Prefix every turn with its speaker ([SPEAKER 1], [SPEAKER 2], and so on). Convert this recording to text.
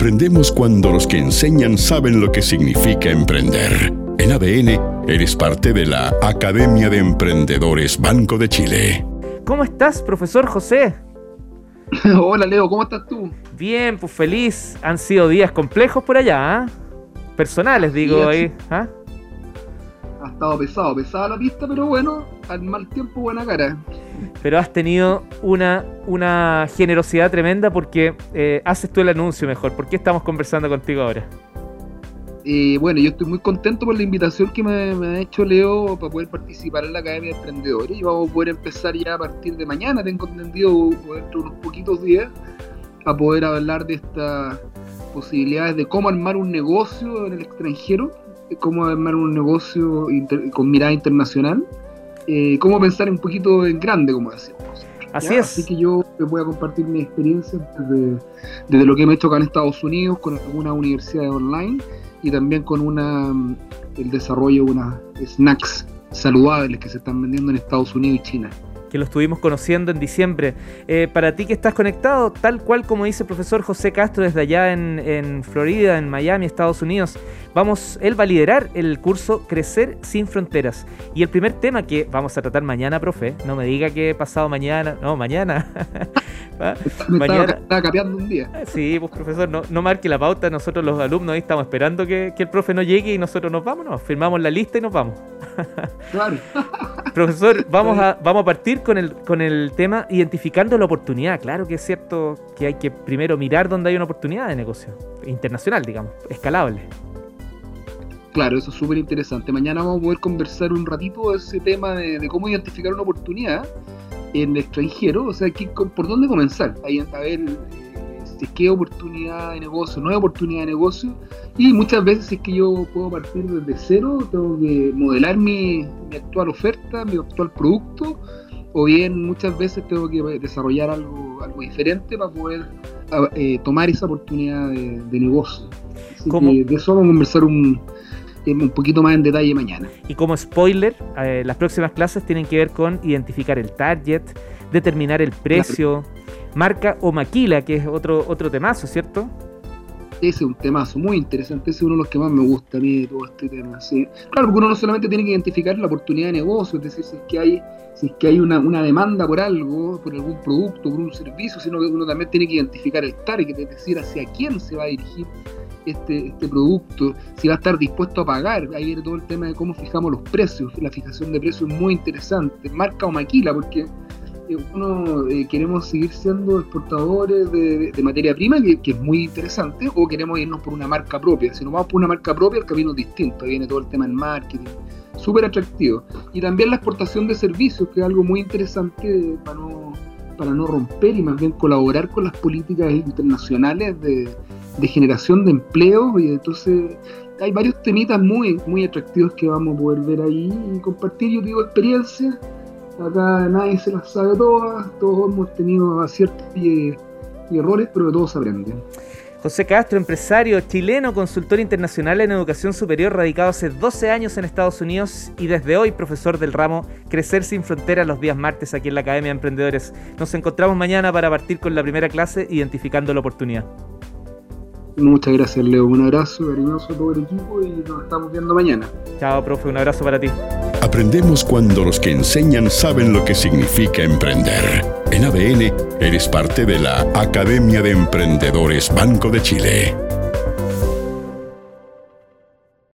[SPEAKER 1] Aprendemos cuando los que enseñan saben lo que significa emprender. En ADN, eres parte de la Academia de Emprendedores Banco de Chile.
[SPEAKER 2] ¿Cómo estás, profesor José?
[SPEAKER 3] Hola, Leo, ¿cómo estás tú?
[SPEAKER 2] Bien, pues feliz. Han sido días complejos por allá, ¿ah? Personales, digo ahí. ¿ah?
[SPEAKER 3] Estado pesado, pesada la pista, pero bueno, al mal tiempo buena cara.
[SPEAKER 2] Pero has tenido una, una generosidad tremenda porque eh, haces tú el anuncio mejor. ¿Por qué estamos conversando contigo ahora?
[SPEAKER 3] Eh, bueno, yo estoy muy contento por la invitación que me, ha hecho Leo para poder participar en la Academia de Emprendedores y vamos a poder empezar ya a partir de mañana, tengo entendido, dentro de unos poquitos días, a poder hablar de estas posibilidades de cómo armar un negocio en el extranjero, cómo armar un negocio con mirada internacional, eh, cómo pensar un poquito en grande, como decimos.
[SPEAKER 2] Así es.
[SPEAKER 3] Así que yo les voy a compartir mi experiencia desde, desde lo que me he hecho acá en Estados Unidos con algunas universidades online y también con una el desarrollo de unas snacks saludables que se están vendiendo en Estados Unidos y China
[SPEAKER 2] que lo estuvimos conociendo en diciembre. Eh, para ti que estás conectado, tal cual como dice el profesor José Castro desde allá en, en, Florida, en Miami, Estados Unidos, vamos, él va a liderar el curso Crecer sin Fronteras. Y el primer tema que vamos a tratar mañana, profe, no me diga que pasado mañana, no, mañana.
[SPEAKER 3] ¿Ah? mañana. Estaba capeando un día.
[SPEAKER 2] Sí, pues profesor, no, no, marque la pauta, nosotros los alumnos ahí estamos esperando que, que el profe no llegue y nosotros nos vamos, nos firmamos la lista y nos vamos.
[SPEAKER 3] claro.
[SPEAKER 2] Profesor, vamos a, vamos a partir con el, con el tema identificando la oportunidad. Claro que es cierto que hay que primero mirar dónde hay una oportunidad de negocio internacional, digamos, escalable.
[SPEAKER 3] Claro, eso es súper interesante. Mañana vamos a poder conversar un ratito de ese tema de, cómo identificar una oportunidad en el extranjero, o sea, ¿por dónde comenzar? Ahí, a ver si es que hay oportunidad de negocio, no hay oportunidad de negocio, y muchas veces si es que yo puedo partir desde cero, tengo que modelar mi, actual oferta, mi actual producto, o bien muchas veces tengo que desarrollar algo, algo diferente para poder eh, tomar esa oportunidad de, negocio. Así que de eso vamos a conversar un, un poquito más en detalle mañana.
[SPEAKER 2] Y como spoiler, eh, las próximas clases tienen que ver con identificar el target, determinar el precio, marca o maquila, que es otro, otro temazo, ¿cierto?
[SPEAKER 3] Ese es un temazo muy interesante, ese es uno de los que más me gusta a mí de todo este tema. ¿sí? Claro, porque uno no solamente tiene que identificar la oportunidad de negocio, es decir, si es que hay, si es que hay una, una demanda por algo, por algún producto, por un servicio, sino que uno también tiene que identificar el target, es decir, hacia quién se va a dirigir este, este producto, si va a estar dispuesto a pagar. Ahí viene todo el tema de cómo fijamos los precios. La fijación de precios es muy interesante, marca o maquila, porque uno eh, queremos seguir siendo exportadores de, materia prima, que, es muy interesante, o queremos irnos por una marca propia. Si nos vamos por una marca propia, el camino es distinto. Ahí viene todo el tema del marketing, súper atractivo. Y también la exportación de servicios, que es algo muy interesante para no, para no romper y más bien colaborar con las políticas internacionales de, generación de empleo. Y entonces hay varios temitas muy, muy atractivos que vamos a poder ver ahí y compartir, yo digo, experiencias Acá nadie se las sabe todas, todos hemos tenido aciertos y, errores, pero de todos se aprende.
[SPEAKER 2] José Castro, empresario chileno, consultor internacional en educación superior, radicado hace 12 años en Estados Unidos y desde hoy profesor del ramo Crecer sin Fronteras los días martes aquí en la Academia de Emprendedores. Nos encontramos mañana para partir con la primera clase identificando la oportunidad.
[SPEAKER 3] Muchas gracias, Leo. Un abrazo cariñoso a todo el equipo y nos estamos viendo mañana.
[SPEAKER 2] Chao, profe. Un abrazo para ti.
[SPEAKER 1] Aprendemos cuando los que enseñan saben lo que significa emprender. En ADN, eres parte de la Academia de Emprendedores Banco de Chile.